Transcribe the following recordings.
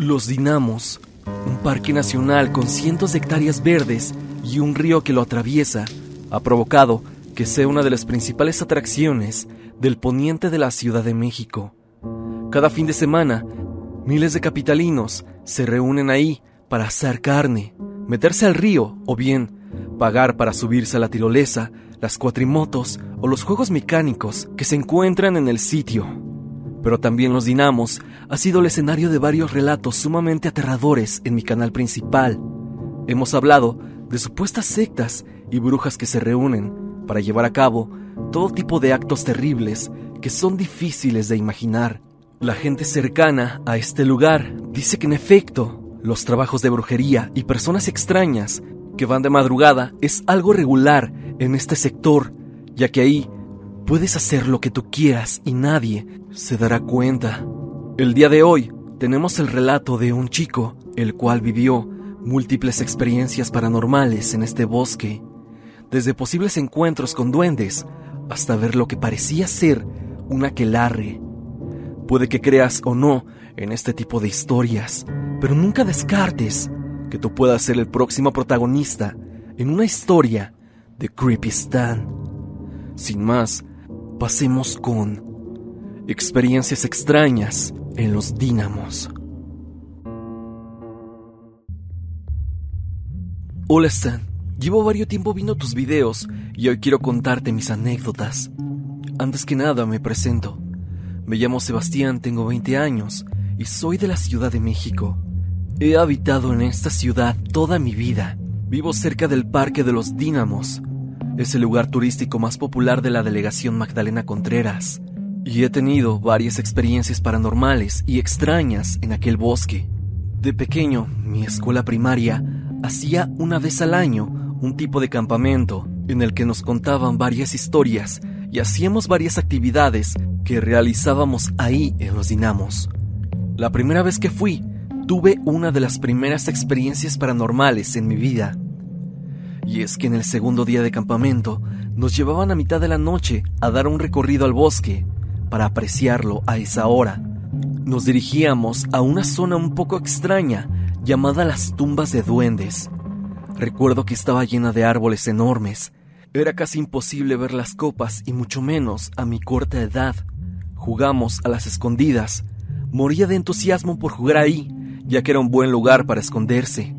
Los Dinamos, un parque nacional con cientos de hectáreas verdes y un río que lo atraviesa, ha provocado que sea una de las principales atracciones del poniente de la Ciudad de México. Cada fin de semana, miles de capitalinos se reúnen ahí para asar carne, meterse al río o bien pagar para subirse a la tirolesa, las cuatrimotos o los juegos mecánicos que se encuentran en el sitio. Pero también Los Dinamos ha sido el escenario de varios relatos sumamente aterradores en mi canal principal. Hemos hablado de supuestas sectas y brujas que se reúnen para llevar a cabo todo tipo de actos terribles que son difíciles de imaginar. La gente cercana a este lugar dice que en efecto, los trabajos de brujería y personas extrañas que van de madrugada es algo regular en este sector, ya que ahí puedes hacer lo que tú quieras y nadie se dará cuenta. El día de hoy tenemos el relato de un chico, el cual vivió múltiples experiencias paranormales en este bosque, desde posibles encuentros con duendes hasta ver lo que parecía ser un aquelarre. Puede que creas o no en este tipo de historias, pero nunca descartes que tú puedas ser el próximo protagonista en una historia de Creepy Stan. Sin más, pasemos con experiencias extrañas en los dínamos. Hola Stan, llevo varios tiempo viendo tus videos y hoy quiero contarte mis anécdotas. Antes que nada me presento. Me llamo Sebastián, tengo 20 años y soy de la Ciudad de México. He habitado en esta ciudad toda mi vida. Vivo cerca del Parque de los Dínamos. Es el lugar turístico más popular de la delegación Magdalena Contreras. Y he tenido varias experiencias paranormales y extrañas en aquel bosque. De pequeño, mi escuela primaria hacía una vez al año un tipo de campamento en el que nos contaban varias historias y hacíamos varias actividades que realizábamos ahí en los dinamos. La primera vez que fui, tuve una de las primeras experiencias paranormales en mi vida. Y es que en el segundo día de campamento nos llevaban a mitad de la noche a dar un recorrido al bosque para apreciarlo a esa hora. Nos dirigíamos a una zona un poco extraña llamada las tumbas de duendes. Recuerdo que estaba llena de árboles enormes. Era casi imposible ver las copas y mucho menos a mi corta edad. Jugamos a las escondidas. Moría de entusiasmo por jugar ahí ya que era un buen lugar para esconderse.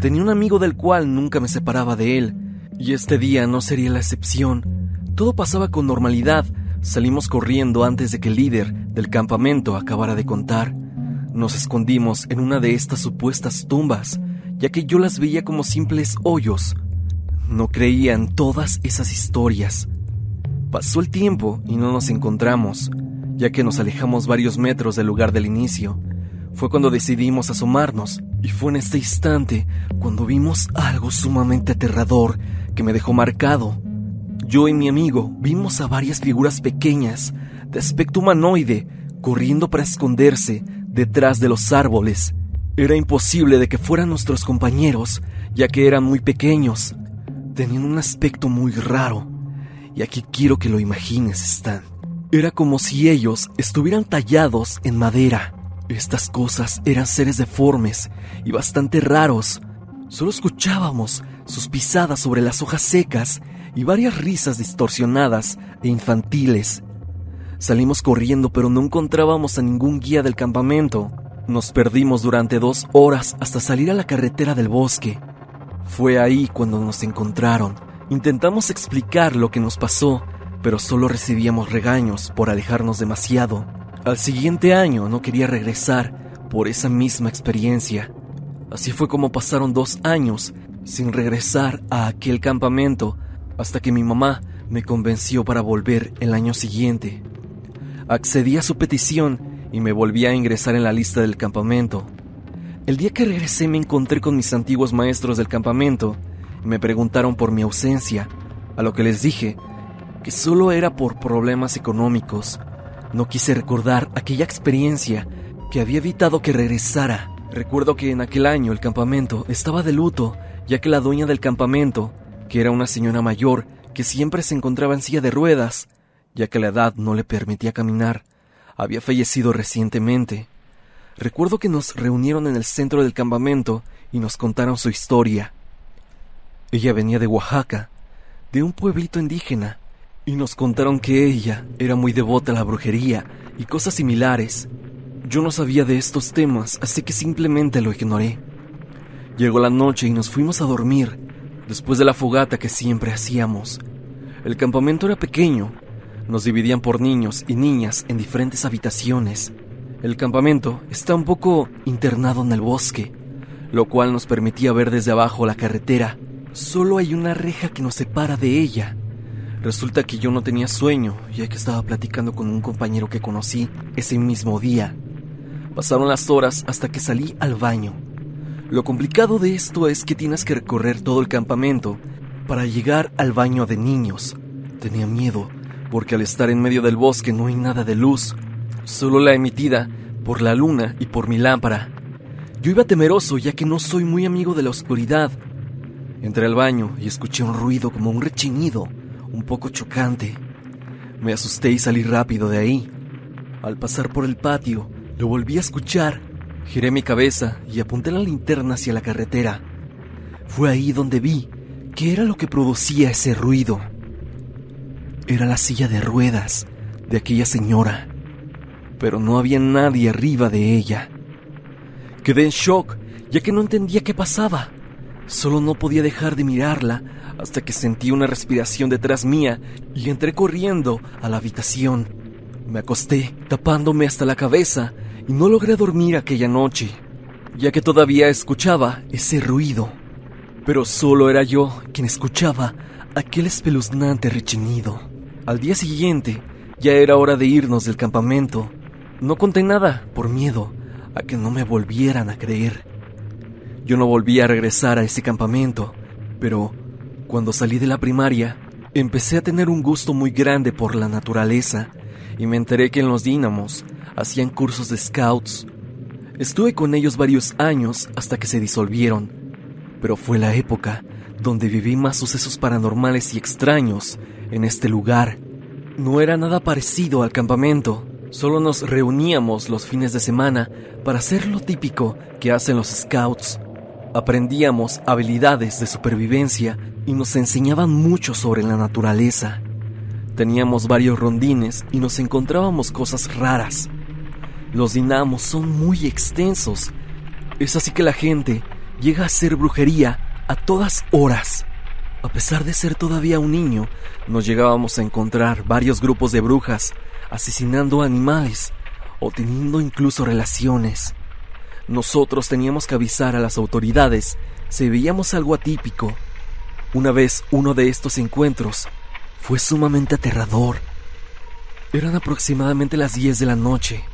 Tenía un amigo del cual nunca me separaba de él, y este día no sería la excepción. Todo pasaba con normalidad. Salimos corriendo antes de que el líder del campamento acabara de contar. Nos escondimos en una de estas supuestas tumbas, ya que yo las veía como simples hoyos. No creía en todas esas historias. Pasó el tiempo y no nos encontramos, ya que nos alejamos varios metros del lugar del inicio fue cuando decidimos asomarnos y fue en este instante cuando vimos algo sumamente aterrador que me dejó marcado. Yo y mi amigo vimos a varias figuras pequeñas de aspecto humanoide corriendo para esconderse detrás de los árboles. Era imposible de que fueran nuestros compañeros, ya que eran muy pequeños. Tenían un aspecto muy raro. Y aquí quiero que lo imagines, Stan. Era como si ellos estuvieran tallados en madera. Estas cosas eran seres deformes y bastante raros. Solo escuchábamos sus pisadas sobre las hojas secas y varias risas distorsionadas e infantiles. Salimos corriendo pero no encontrábamos a ningún guía del campamento. Nos perdimos durante dos horas hasta salir a la carretera del bosque. Fue ahí cuando nos encontraron. Intentamos explicar lo que nos pasó, pero solo recibíamos regaños por alejarnos demasiado. Al siguiente año no quería regresar por esa misma experiencia. Así fue como pasaron dos años sin regresar a aquel campamento hasta que mi mamá me convenció para volver el año siguiente. Accedí a su petición y me volví a ingresar en la lista del campamento. El día que regresé me encontré con mis antiguos maestros del campamento y me preguntaron por mi ausencia, a lo que les dije que solo era por problemas económicos, no quise recordar aquella experiencia que había evitado que regresara. Recuerdo que en aquel año el campamento estaba de luto, ya que la dueña del campamento, que era una señora mayor que siempre se encontraba en silla de ruedas, ya que la edad no le permitía caminar, había fallecido recientemente. Recuerdo que nos reunieron en el centro del campamento y nos contaron su historia. Ella venía de Oaxaca, de un pueblito indígena, y nos contaron que ella era muy devota a la brujería y cosas similares. Yo no sabía de estos temas, así que simplemente lo ignoré. Llegó la noche y nos fuimos a dormir, después de la fogata que siempre hacíamos. El campamento era pequeño, nos dividían por niños y niñas en diferentes habitaciones. El campamento está un poco internado en el bosque, lo cual nos permitía ver desde abajo la carretera. Solo hay una reja que nos separa de ella. Resulta que yo no tenía sueño, ya que estaba platicando con un compañero que conocí ese mismo día. Pasaron las horas hasta que salí al baño. Lo complicado de esto es que tienes que recorrer todo el campamento para llegar al baño de niños. Tenía miedo, porque al estar en medio del bosque no hay nada de luz, solo la emitida por la luna y por mi lámpara. Yo iba temeroso ya que no soy muy amigo de la oscuridad. Entré al baño y escuché un ruido como un rechinido, un poco chocante. Me asusté y salí rápido de ahí. Al pasar por el patio, lo volví a escuchar. Giré mi cabeza y apunté la linterna hacia la carretera. Fue ahí donde vi qué era lo que producía ese ruido. Era la silla de ruedas de aquella señora pero no había nadie arriba de ella. Quedé en shock, ya que no entendía qué pasaba. Solo no podía dejar de mirarla hasta que sentí una respiración detrás mía y entré corriendo a la habitación. Me acosté, tapándome hasta la cabeza, y no logré dormir aquella noche, ya que todavía escuchaba ese ruido. Pero solo era yo quien escuchaba aquel espeluznante rechinido. Al día siguiente, ya era hora de irnos del campamento, no conté nada por miedo a que no me volvieran a creer. Yo no volví a regresar a ese campamento, pero cuando salí de la primaria, empecé a tener un gusto muy grande por la naturaleza y me enteré que en los dínamos hacían cursos de scouts. Estuve con ellos varios años hasta que se disolvieron, pero fue la época donde viví más sucesos paranormales y extraños en este lugar. No era nada parecido al campamento, Solo nos reuníamos los fines de semana para hacer lo típico que hacen los scouts. Aprendíamos habilidades de supervivencia y nos enseñaban mucho sobre la naturaleza. Teníamos varios rondines y nos encontrábamos cosas raras. Los dinamos son muy extensos. Es así que la gente llega a hacer brujería a todas horas. A pesar de ser todavía un niño, nos llegábamos a encontrar varios grupos de brujas asesinando animales o teniendo incluso relaciones. Nosotros teníamos que avisar a las autoridades si veíamos algo atípico. Una vez uno de estos encuentros fue sumamente aterrador. Eran aproximadamente las 10 de la noche.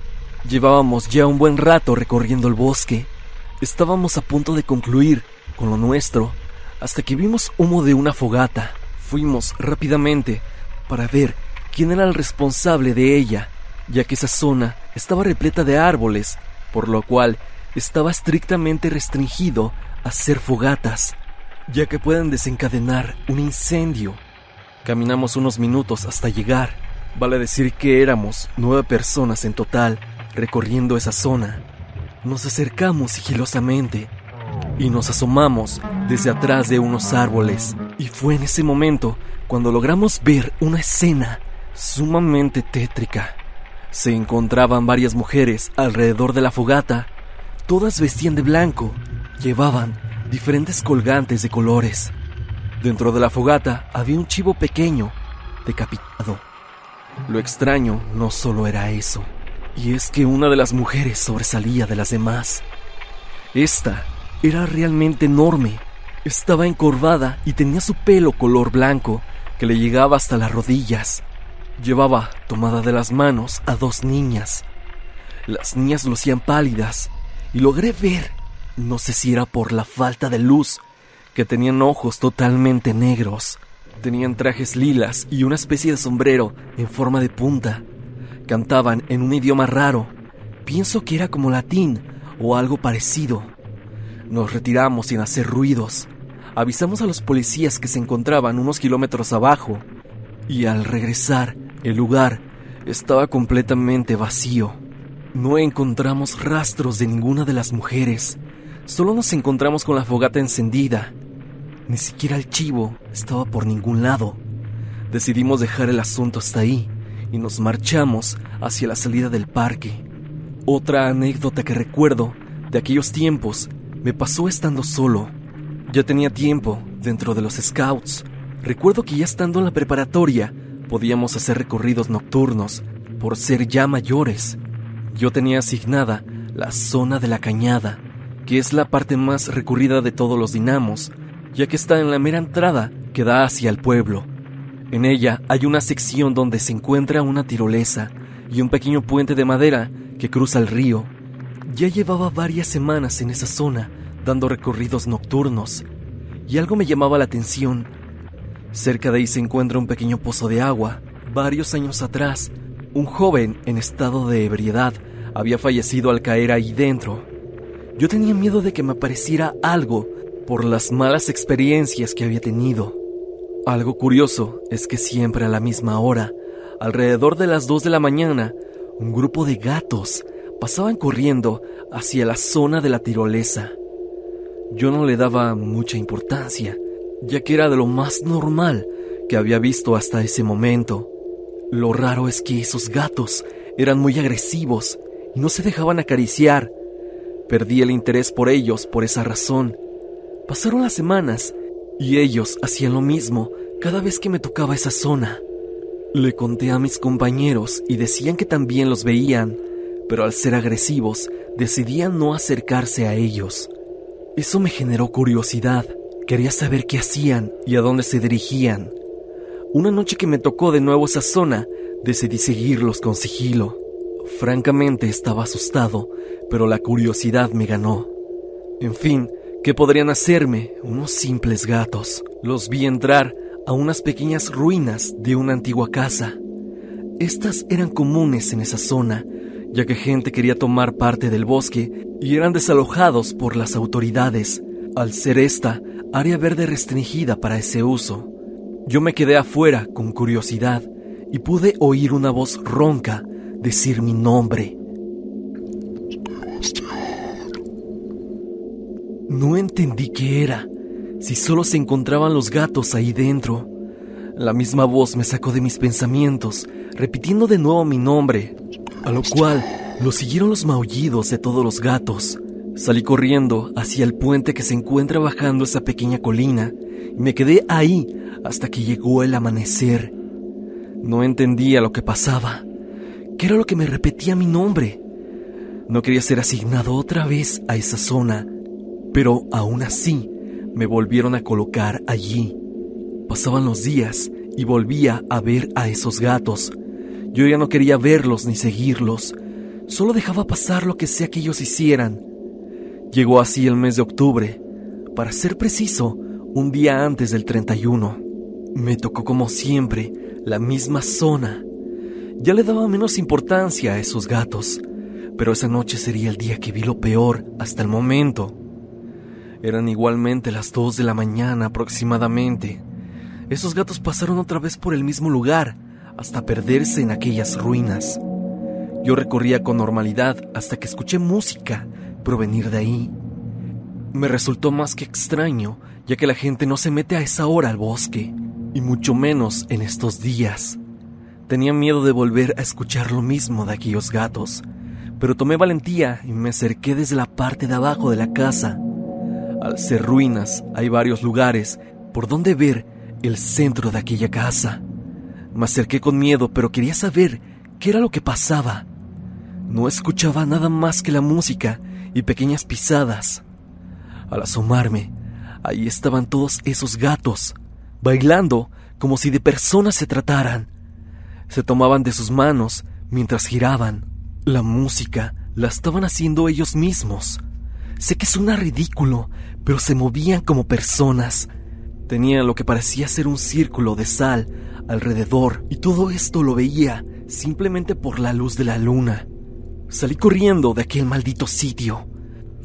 Llevábamos ya un buen rato recorriendo el bosque. Estábamos a punto de concluir con lo nuestro hasta que vimos humo de una fogata. Fuimos rápidamente para ver quién era el responsable de ella, ya que esa zona estaba repleta de árboles, por lo cual estaba estrictamente restringido a hacer fogatas, ya que pueden desencadenar un incendio. Caminamos unos minutos hasta llegar. Vale decir que éramos nueve personas en total recorriendo esa zona. Nos acercamos sigilosamente y nos asomamos desde atrás de unos árboles. Y fue en ese momento cuando logramos ver una escena sumamente tétrica. Se encontraban varias mujeres alrededor de la fogata. Todas vestían de blanco. Llevaban diferentes colgantes de colores. Dentro de la fogata había un chivo pequeño, decapitado. Lo extraño no solo era eso, y es que una de las mujeres sobresalía de las demás. Esta era realmente enorme. Estaba encorvada y tenía su pelo color blanco que le llegaba hasta las rodillas. Llevaba tomada de las manos a dos niñas. Las niñas lucían pálidas y logré ver, no sé si era por la falta de luz, que tenían ojos totalmente negros. Tenían trajes lilas y una especie de sombrero en forma de punta. Cantaban en un idioma raro. Pienso que era como latín o algo parecido. Nos retiramos sin hacer ruidos. Avisamos a los policías que se encontraban unos kilómetros abajo. Y al regresar, el lugar estaba completamente vacío. No encontramos rastros de ninguna de las mujeres. Solo nos encontramos con la fogata encendida. Ni siquiera el chivo estaba por ningún lado. Decidimos dejar el asunto hasta ahí y nos marchamos hacia la salida del parque. Otra anécdota que recuerdo de aquellos tiempos me pasó estando solo. Ya tenía tiempo dentro de los scouts. Recuerdo que ya estando en la preparatoria podíamos hacer recorridos nocturnos por ser ya mayores. Yo tenía asignada la zona de la cañada, que es la parte más recurrida de todos los dinamos, ya que está en la mera entrada que da hacia el pueblo. En ella hay una sección donde se encuentra una tirolesa y un pequeño puente de madera que cruza el río. Ya llevaba varias semanas en esa zona dando recorridos nocturnos y algo me llamaba la atención. Cerca de ahí se encuentra un pequeño pozo de agua. Varios años atrás, un joven en estado de ebriedad había fallecido al caer ahí dentro. Yo tenía miedo de que me apareciera algo por las malas experiencias que había tenido. Algo curioso es que siempre a la misma hora, alrededor de las 2 de la mañana, un grupo de gatos pasaban corriendo hacia la zona de la tirolesa. Yo no le daba mucha importancia, ya que era de lo más normal que había visto hasta ese momento. Lo raro es que esos gatos eran muy agresivos y no se dejaban acariciar. Perdí el interés por ellos por esa razón. Pasaron las semanas y ellos hacían lo mismo cada vez que me tocaba esa zona. Le conté a mis compañeros y decían que también los veían, pero al ser agresivos decidían no acercarse a ellos. Eso me generó curiosidad. Quería saber qué hacían y a dónde se dirigían. Una noche que me tocó de nuevo esa zona, decidí seguirlos con sigilo. Francamente estaba asustado, pero la curiosidad me ganó. En fin, ¿qué podrían hacerme unos simples gatos? Los vi entrar a unas pequeñas ruinas de una antigua casa. Estas eran comunes en esa zona, ya que gente quería tomar parte del bosque y eran desalojados por las autoridades, al ser esta área verde restringida para ese uso. Yo me quedé afuera con curiosidad y pude oír una voz ronca decir mi nombre. No entendí qué era, si solo se encontraban los gatos ahí dentro. La misma voz me sacó de mis pensamientos, repitiendo de nuevo mi nombre, a lo cual lo siguieron los maullidos de todos los gatos. Salí corriendo hacia el puente que se encuentra bajando esa pequeña colina y me quedé ahí hasta que llegó el amanecer. No entendía lo que pasaba. ¿Qué era lo que me repetía mi nombre? No quería ser asignado otra vez a esa zona, pero aún así me volvieron a colocar allí. Pasaban los días y volvía a ver a esos gatos. Yo ya no quería verlos ni seguirlos, solo dejaba pasar lo que sea que ellos hicieran. Llegó así el mes de octubre, para ser preciso, un día antes del 31. Me tocó como siempre la misma zona. Ya le daba menos importancia a esos gatos, pero esa noche sería el día que vi lo peor hasta el momento. Eran igualmente las dos de la mañana aproximadamente. Esos gatos pasaron otra vez por el mismo lugar, hasta perderse en aquellas ruinas. Yo recorría con normalidad hasta que escuché música provenir de ahí. Me resultó más que extraño, ya que la gente no se mete a esa hora al bosque, y mucho menos en estos días. Tenía miedo de volver a escuchar lo mismo de aquellos gatos, pero tomé valentía y me acerqué desde la parte de abajo de la casa al ser ruinas, hay varios lugares por donde ver el centro de aquella casa. Me acerqué con miedo, pero quería saber qué era lo que pasaba. No escuchaba nada más que la música y pequeñas pisadas. Al asomarme, ahí estaban todos esos gatos, bailando como si de personas se trataran. Se tomaban de sus manos mientras giraban. La música la estaban haciendo ellos mismos. Sé que suena ridículo, pero se movían como personas. Tenían lo que parecía ser un círculo de sal alrededor y todo esto lo veía simplemente por la luz de la luna. Salí corriendo de aquel maldito sitio.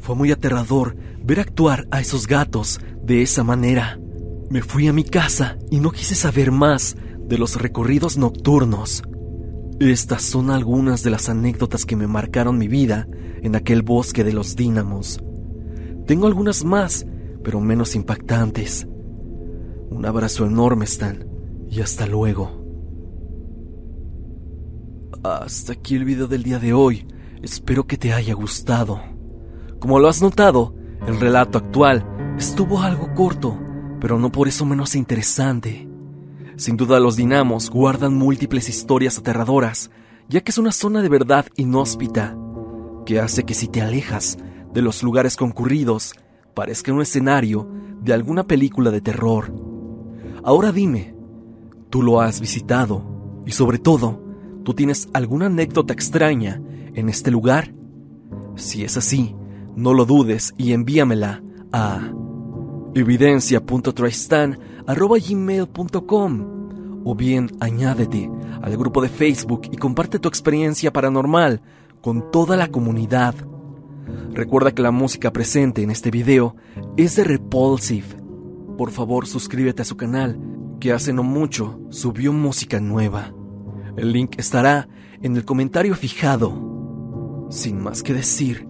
Fue muy aterrador ver actuar a esos gatos de esa manera. Me fui a mi casa y no quise saber más de los recorridos nocturnos. Estas son algunas de las anécdotas que me marcaron mi vida en aquel bosque de los dínamos. Tengo algunas más, pero menos impactantes. Un abrazo enorme, Stan, y hasta luego. Hasta aquí el video del día de hoy. Espero que te haya gustado. Como lo has notado, el relato actual estuvo algo corto, pero no por eso menos interesante. Sin duda los dinamos guardan múltiples historias aterradoras, ya que es una zona de verdad inhóspita, que hace que si te alejas de los lugares concurridos, parezca un escenario de alguna película de terror. Ahora dime, ¿tú lo has visitado? Y sobre todo, ¿tú tienes alguna anécdota extraña en este lugar? Si es así, no lo dudes y envíamela a evidencia.tristan.gmail.com o bien añádete al grupo de Facebook y comparte tu experiencia paranormal con toda la comunidad. Recuerda que la música presente en este video es de Repulsive. Por favor suscríbete a su canal, que hace no mucho subió música nueva. El link estará en el comentario fijado. Sin más que decir,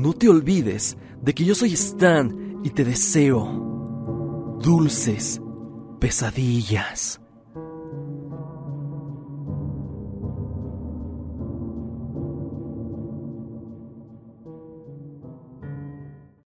no te olvides de que yo soy Stan y te deseo dulces pesadillas.